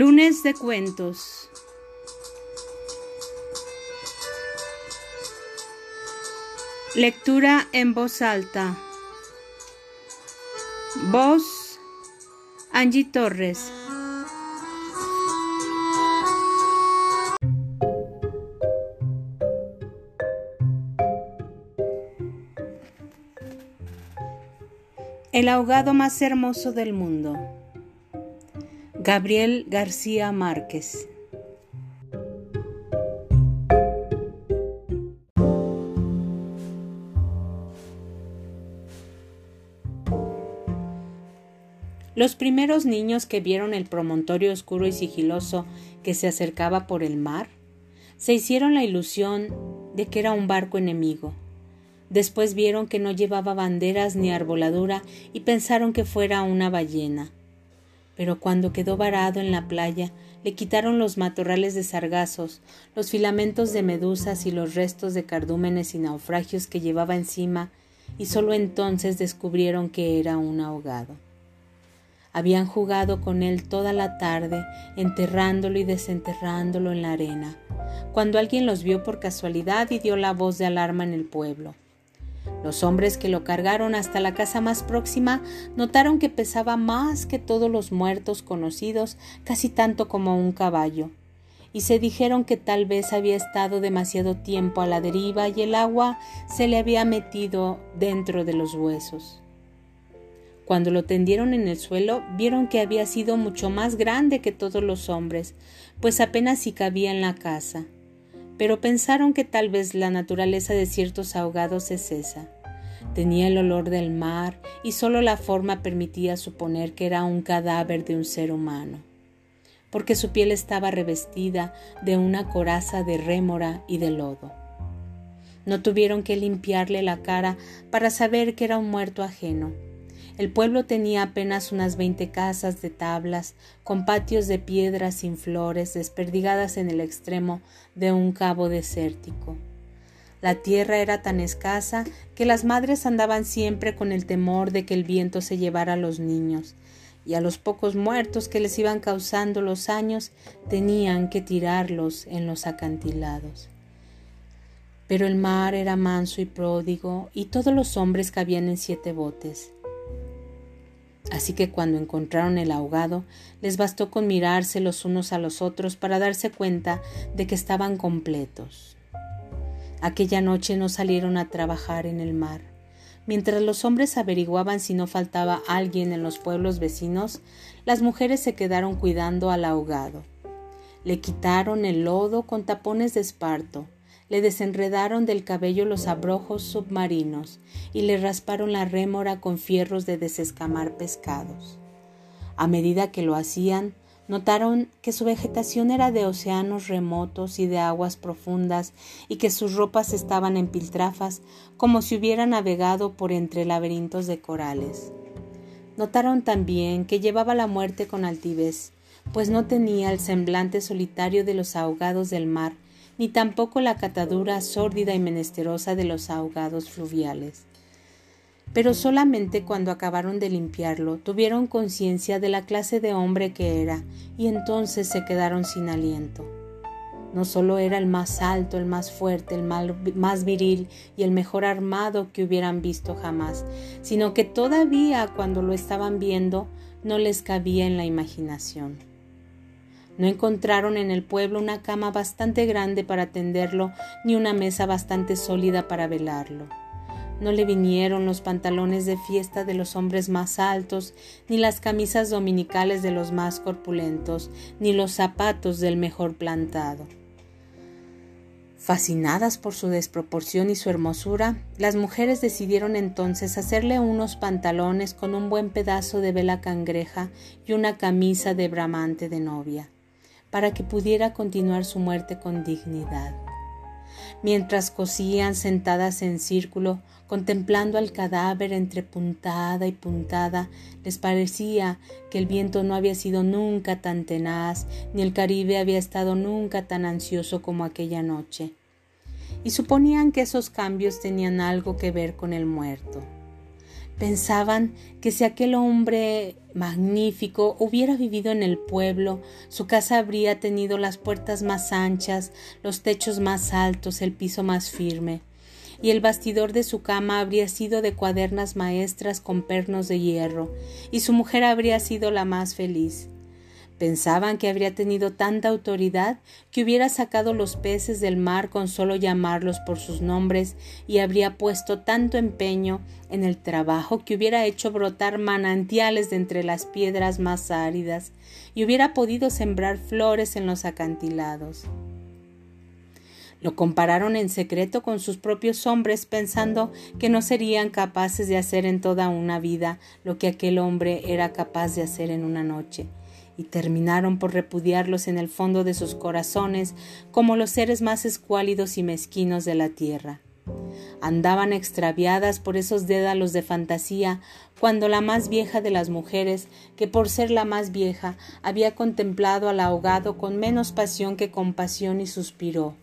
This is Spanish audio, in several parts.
Lunes de cuentos. Lectura en voz alta. Voz Angie Torres. El ahogado más hermoso del mundo. Gabriel García Márquez. Los primeros niños que vieron el promontorio oscuro y sigiloso que se acercaba por el mar, se hicieron la ilusión de que era un barco enemigo. Después vieron que no llevaba banderas ni arboladura y pensaron que fuera una ballena pero cuando quedó varado en la playa, le quitaron los matorrales de sargazos, los filamentos de medusas y los restos de cardúmenes y naufragios que llevaba encima, y sólo entonces descubrieron que era un ahogado. Habían jugado con él toda la tarde, enterrándolo y desenterrándolo en la arena, cuando alguien los vio por casualidad y dio la voz de alarma en el pueblo. Los hombres que lo cargaron hasta la casa más próxima notaron que pesaba más que todos los muertos conocidos, casi tanto como un caballo, y se dijeron que tal vez había estado demasiado tiempo a la deriva y el agua se le había metido dentro de los huesos. Cuando lo tendieron en el suelo, vieron que había sido mucho más grande que todos los hombres, pues apenas si cabía en la casa pero pensaron que tal vez la naturaleza de ciertos ahogados es esa. Tenía el olor del mar y solo la forma permitía suponer que era un cadáver de un ser humano, porque su piel estaba revestida de una coraza de rémora y de lodo. No tuvieron que limpiarle la cara para saber que era un muerto ajeno el pueblo tenía apenas unas veinte casas de tablas, con patios de piedras sin flores, desperdigadas en el extremo de un cabo desértico. La tierra era tan escasa que las madres andaban siempre con el temor de que el viento se llevara a los niños, y a los pocos muertos que les iban causando los años tenían que tirarlos en los acantilados. Pero el mar era manso y pródigo, y todos los hombres cabían en siete botes. Así que cuando encontraron el ahogado, les bastó con mirarse los unos a los otros para darse cuenta de que estaban completos. Aquella noche no salieron a trabajar en el mar. Mientras los hombres averiguaban si no faltaba alguien en los pueblos vecinos, las mujeres se quedaron cuidando al ahogado. Le quitaron el lodo con tapones de esparto, le desenredaron del cabello los abrojos submarinos y le rasparon la rémora con fierros de desescamar pescados. A medida que lo hacían, notaron que su vegetación era de océanos remotos y de aguas profundas y que sus ropas estaban en piltrafas como si hubiera navegado por entre laberintos de corales. Notaron también que llevaba la muerte con altivez, pues no tenía el semblante solitario de los ahogados del mar, ni tampoco la catadura sórdida y menesterosa de los ahogados fluviales. Pero solamente cuando acabaron de limpiarlo tuvieron conciencia de la clase de hombre que era, y entonces se quedaron sin aliento. No solo era el más alto, el más fuerte, el más viril y el mejor armado que hubieran visto jamás, sino que todavía cuando lo estaban viendo no les cabía en la imaginación. No encontraron en el pueblo una cama bastante grande para tenderlo, ni una mesa bastante sólida para velarlo. No le vinieron los pantalones de fiesta de los hombres más altos, ni las camisas dominicales de los más corpulentos, ni los zapatos del mejor plantado. Fascinadas por su desproporción y su hermosura, las mujeres decidieron entonces hacerle unos pantalones con un buen pedazo de vela cangreja y una camisa de bramante de novia para que pudiera continuar su muerte con dignidad. Mientras cosían sentadas en círculo, contemplando al cadáver entre puntada y puntada, les parecía que el viento no había sido nunca tan tenaz, ni el Caribe había estado nunca tan ansioso como aquella noche. Y suponían que esos cambios tenían algo que ver con el muerto. Pensaban que si aquel hombre magnífico hubiera vivido en el pueblo, su casa habría tenido las puertas más anchas, los techos más altos, el piso más firme, y el bastidor de su cama habría sido de cuadernas maestras con pernos de hierro, y su mujer habría sido la más feliz. Pensaban que habría tenido tanta autoridad que hubiera sacado los peces del mar con solo llamarlos por sus nombres y habría puesto tanto empeño en el trabajo que hubiera hecho brotar manantiales de entre las piedras más áridas y hubiera podido sembrar flores en los acantilados. Lo compararon en secreto con sus propios hombres, pensando que no serían capaces de hacer en toda una vida lo que aquel hombre era capaz de hacer en una noche y terminaron por repudiarlos en el fondo de sus corazones como los seres más escuálidos y mezquinos de la tierra. Andaban extraviadas por esos dédalos de fantasía cuando la más vieja de las mujeres, que por ser la más vieja había contemplado al ahogado con menos pasión que compasión y suspiró.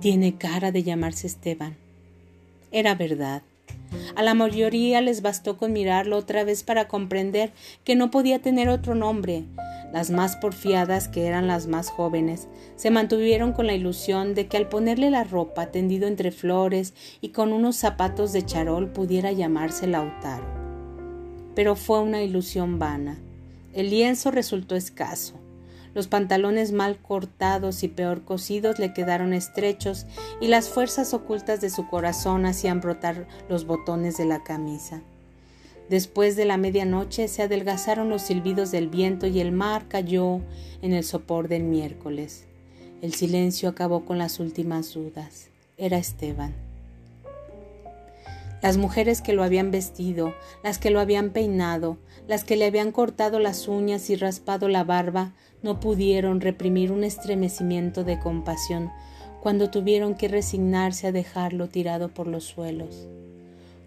Tiene cara de llamarse Esteban. Era verdad. A la mayoría les bastó con mirarlo otra vez para comprender que no podía tener otro nombre. Las más porfiadas, que eran las más jóvenes, se mantuvieron con la ilusión de que al ponerle la ropa tendido entre flores y con unos zapatos de charol pudiera llamarse Lautaro. Pero fue una ilusión vana. El lienzo resultó escaso. Los pantalones mal cortados y peor cosidos le quedaron estrechos y las fuerzas ocultas de su corazón hacían brotar los botones de la camisa. Después de la medianoche se adelgazaron los silbidos del viento y el mar cayó en el sopor del miércoles. El silencio acabó con las últimas dudas. Era Esteban. Las mujeres que lo habían vestido, las que lo habían peinado, las que le habían cortado las uñas y raspado la barba, no pudieron reprimir un estremecimiento de compasión cuando tuvieron que resignarse a dejarlo tirado por los suelos.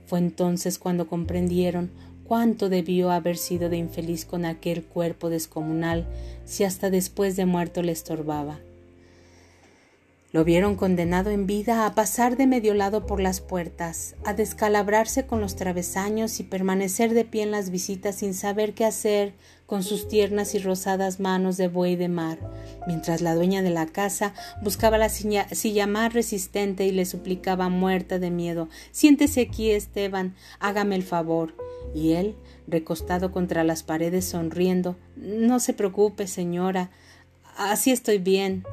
Fue entonces cuando comprendieron cuánto debió haber sido de infeliz con aquel cuerpo descomunal si hasta después de muerto le estorbaba. Lo vieron condenado en vida a pasar de medio lado por las puertas, a descalabrarse con los travesaños y permanecer de pie en las visitas sin saber qué hacer con sus tiernas y rosadas manos de buey de mar, mientras la dueña de la casa buscaba la silla, más resistente y le suplicaba muerta de miedo Siéntese aquí, Esteban, hágame el favor. Y él, recostado contra las paredes, sonriendo No se preocupe, señora, así estoy bien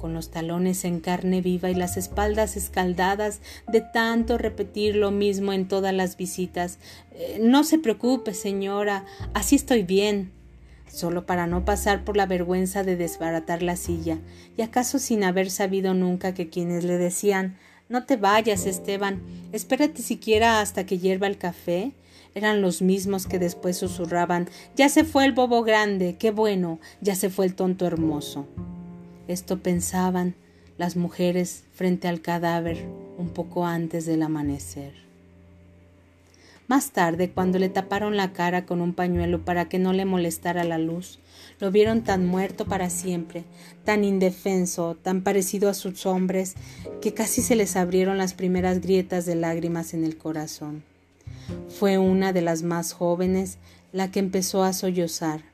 con los talones en carne viva y las espaldas escaldadas de tanto repetir lo mismo en todas las visitas. Eh, no se preocupe, señora, así estoy bien solo para no pasar por la vergüenza de desbaratar la silla, y acaso sin haber sabido nunca que quienes le decían No te vayas, Esteban, espérate siquiera hasta que hierva el café, eran los mismos que después susurraban Ya se fue el bobo grande, qué bueno, ya se fue el tonto hermoso. Esto pensaban las mujeres frente al cadáver un poco antes del amanecer. Más tarde, cuando le taparon la cara con un pañuelo para que no le molestara la luz, lo vieron tan muerto para siempre, tan indefenso, tan parecido a sus hombres, que casi se les abrieron las primeras grietas de lágrimas en el corazón. Fue una de las más jóvenes la que empezó a sollozar.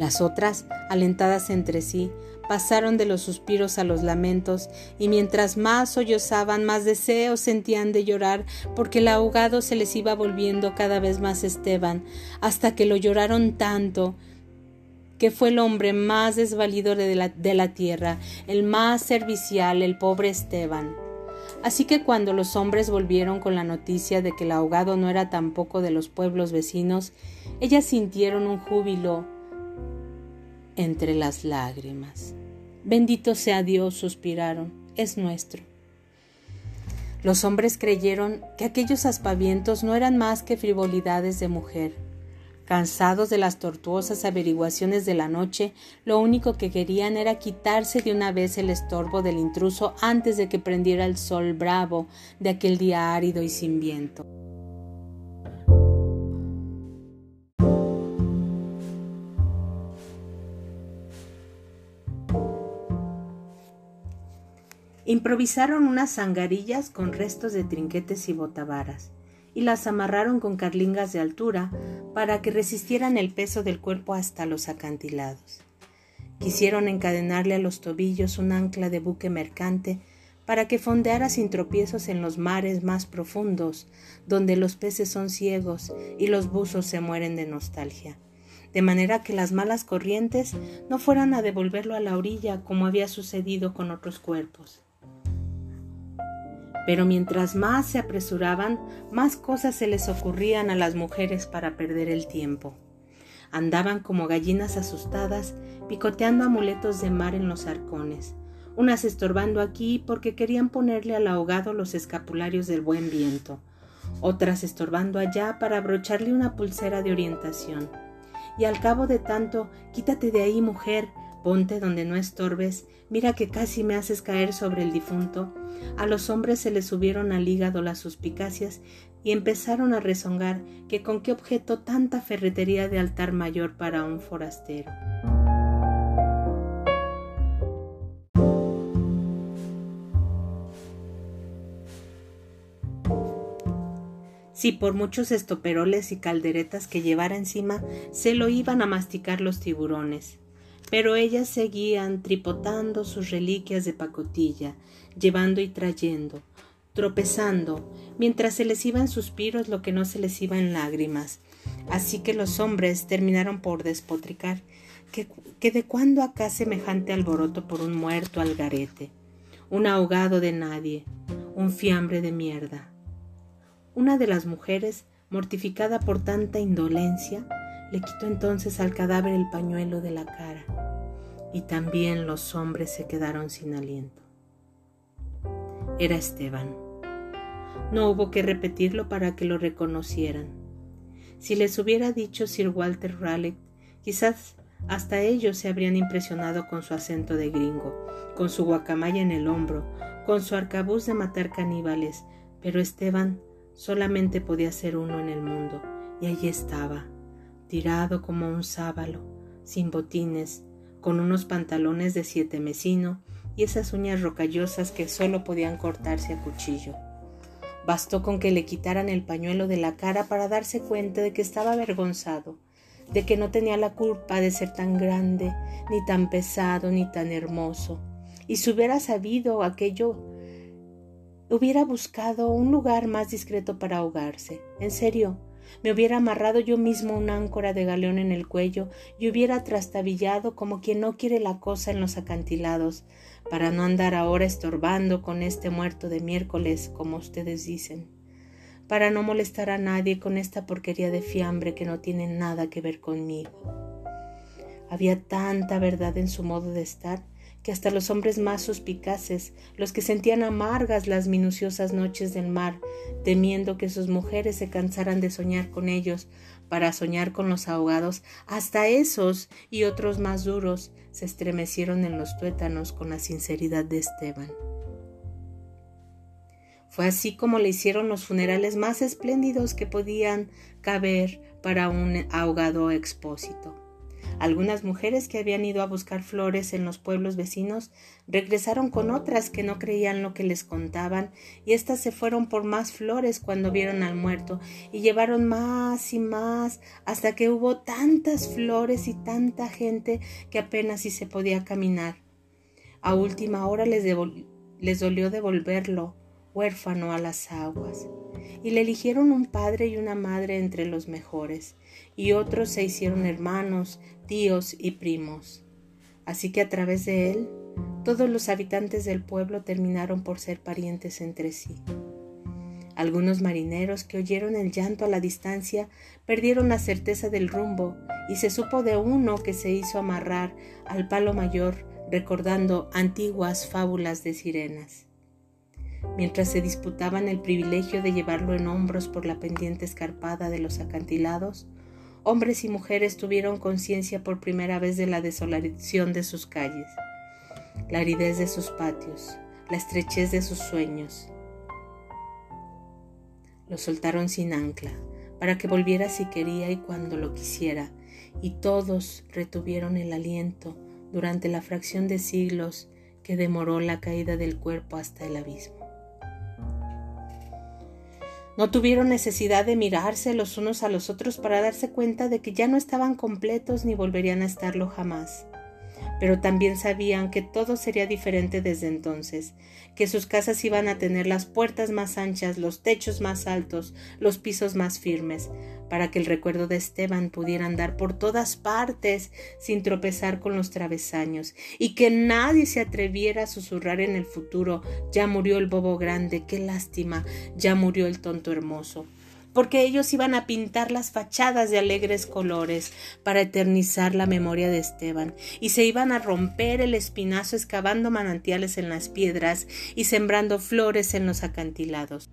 Las otras, alentadas entre sí, pasaron de los suspiros a los lamentos, y mientras más sollozaban, más deseos sentían de llorar, porque el ahogado se les iba volviendo cada vez más Esteban, hasta que lo lloraron tanto que fue el hombre más desvalido de la, de la tierra, el más servicial, el pobre Esteban. Así que cuando los hombres volvieron con la noticia de que el ahogado no era tampoco de los pueblos vecinos, ellas sintieron un júbilo entre las lágrimas. Bendito sea Dios, suspiraron, es nuestro. Los hombres creyeron que aquellos aspavientos no eran más que frivolidades de mujer. Cansados de las tortuosas averiguaciones de la noche, lo único que querían era quitarse de una vez el estorbo del intruso antes de que prendiera el sol bravo de aquel día árido y sin viento. Improvisaron unas zangarillas con restos de trinquetes y botavaras y las amarraron con carlingas de altura para que resistieran el peso del cuerpo hasta los acantilados. Quisieron encadenarle a los tobillos un ancla de buque mercante para que fondeara sin tropiezos en los mares más profundos, donde los peces son ciegos y los buzos se mueren de nostalgia, de manera que las malas corrientes no fueran a devolverlo a la orilla como había sucedido con otros cuerpos. Pero mientras más se apresuraban, más cosas se les ocurrían a las mujeres para perder el tiempo. Andaban como gallinas asustadas, picoteando amuletos de mar en los arcones, unas estorbando aquí porque querían ponerle al ahogado los escapularios del buen viento, otras estorbando allá para abrocharle una pulsera de orientación. Y al cabo de tanto, quítate de ahí, mujer, ponte donde no estorbes, mira que casi me haces caer sobre el difunto. A los hombres se les subieron al hígado las suspicacias y empezaron a rezongar que con qué objeto tanta ferretería de altar mayor para un forastero. Si por muchos estoperoles y calderetas que llevara encima se lo iban a masticar los tiburones. Pero ellas seguían tripotando sus reliquias de pacotilla, llevando y trayendo, tropezando, mientras se les iba en suspiros lo que no se les iba en lágrimas. Así que los hombres terminaron por despotricar que, que de cuándo acá semejante alboroto por un muerto al garete, un ahogado de nadie, un fiambre de mierda. Una de las mujeres, mortificada por tanta indolencia, le quitó entonces al cadáver el pañuelo de la cara, y también los hombres se quedaron sin aliento. Era Esteban. No hubo que repetirlo para que lo reconocieran. Si les hubiera dicho Sir Walter Raleigh, quizás hasta ellos se habrían impresionado con su acento de gringo, con su guacamaya en el hombro, con su arcabuz de matar caníbales, pero Esteban Solamente podía ser uno en el mundo, y allí estaba, tirado como un sábalo, sin botines, con unos pantalones de siete mesino y esas uñas rocallosas que solo podían cortarse a cuchillo. Bastó con que le quitaran el pañuelo de la cara para darse cuenta de que estaba avergonzado, de que no tenía la culpa de ser tan grande, ni tan pesado, ni tan hermoso. Y si hubiera sabido aquello hubiera buscado un lugar más discreto para ahogarse. En serio, me hubiera amarrado yo mismo una áncora de galeón en el cuello y hubiera trastabillado como quien no quiere la cosa en los acantilados, para no andar ahora estorbando con este muerto de miércoles, como ustedes dicen, para no molestar a nadie con esta porquería de fiambre que no tiene nada que ver conmigo. Había tanta verdad en su modo de estar que hasta los hombres más suspicaces, los que sentían amargas las minuciosas noches del mar, temiendo que sus mujeres se cansaran de soñar con ellos para soñar con los ahogados, hasta esos y otros más duros se estremecieron en los tuétanos con la sinceridad de Esteban. Fue así como le hicieron los funerales más espléndidos que podían caber para un ahogado expósito. Algunas mujeres que habían ido a buscar flores en los pueblos vecinos regresaron con otras que no creían lo que les contaban y éstas se fueron por más flores cuando vieron al muerto y llevaron más y más hasta que hubo tantas flores y tanta gente que apenas si se podía caminar. A última hora les, les dolió devolverlo huérfano a las aguas y le eligieron un padre y una madre entre los mejores, y otros se hicieron hermanos, tíos y primos. Así que a través de él, todos los habitantes del pueblo terminaron por ser parientes entre sí. Algunos marineros que oyeron el llanto a la distancia perdieron la certeza del rumbo y se supo de uno que se hizo amarrar al palo mayor recordando antiguas fábulas de sirenas mientras se disputaban el privilegio de llevarlo en hombros por la pendiente escarpada de los acantilados, hombres y mujeres tuvieron conciencia por primera vez de la desolación de sus calles, la aridez de sus patios, la estrechez de sus sueños. Lo soltaron sin ancla, para que volviera si quería y cuando lo quisiera, y todos retuvieron el aliento durante la fracción de siglos que demoró la caída del cuerpo hasta el abismo. No tuvieron necesidad de mirarse los unos a los otros para darse cuenta de que ya no estaban completos ni volverían a estarlo jamás pero también sabían que todo sería diferente desde entonces, que sus casas iban a tener las puertas más anchas, los techos más altos, los pisos más firmes, para que el recuerdo de Esteban pudiera andar por todas partes sin tropezar con los travesaños, y que nadie se atreviera a susurrar en el futuro ya murió el bobo grande, qué lástima, ya murió el tonto hermoso porque ellos iban a pintar las fachadas de alegres colores para eternizar la memoria de Esteban, y se iban a romper el espinazo excavando manantiales en las piedras y sembrando flores en los acantilados.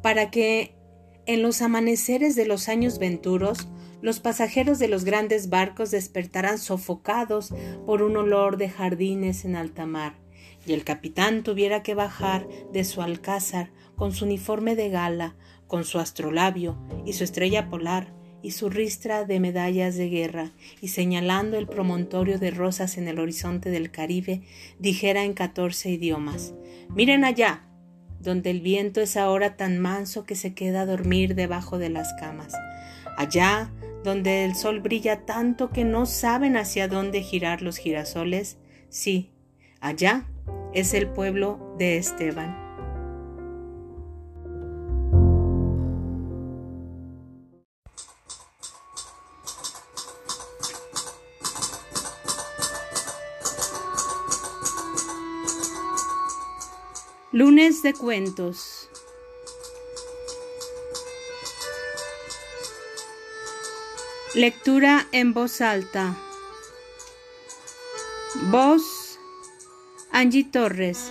Para que en los amaneceres de los años venturos los pasajeros de los grandes barcos despertarán sofocados por un olor de jardines en alta mar, y el capitán tuviera que bajar de su alcázar con su uniforme de gala, con su astrolabio y su estrella polar, y su ristra de medallas de guerra, y señalando el promontorio de rosas en el horizonte del Caribe, dijera en catorce idiomas Miren allá, donde el viento es ahora tan manso que se queda a dormir debajo de las camas. Allá donde el sol brilla tanto que no saben hacia dónde girar los girasoles, sí, allá es el pueblo de Esteban. Lunes de cuentos. Lectura en voz alta. Voz Angie Torres.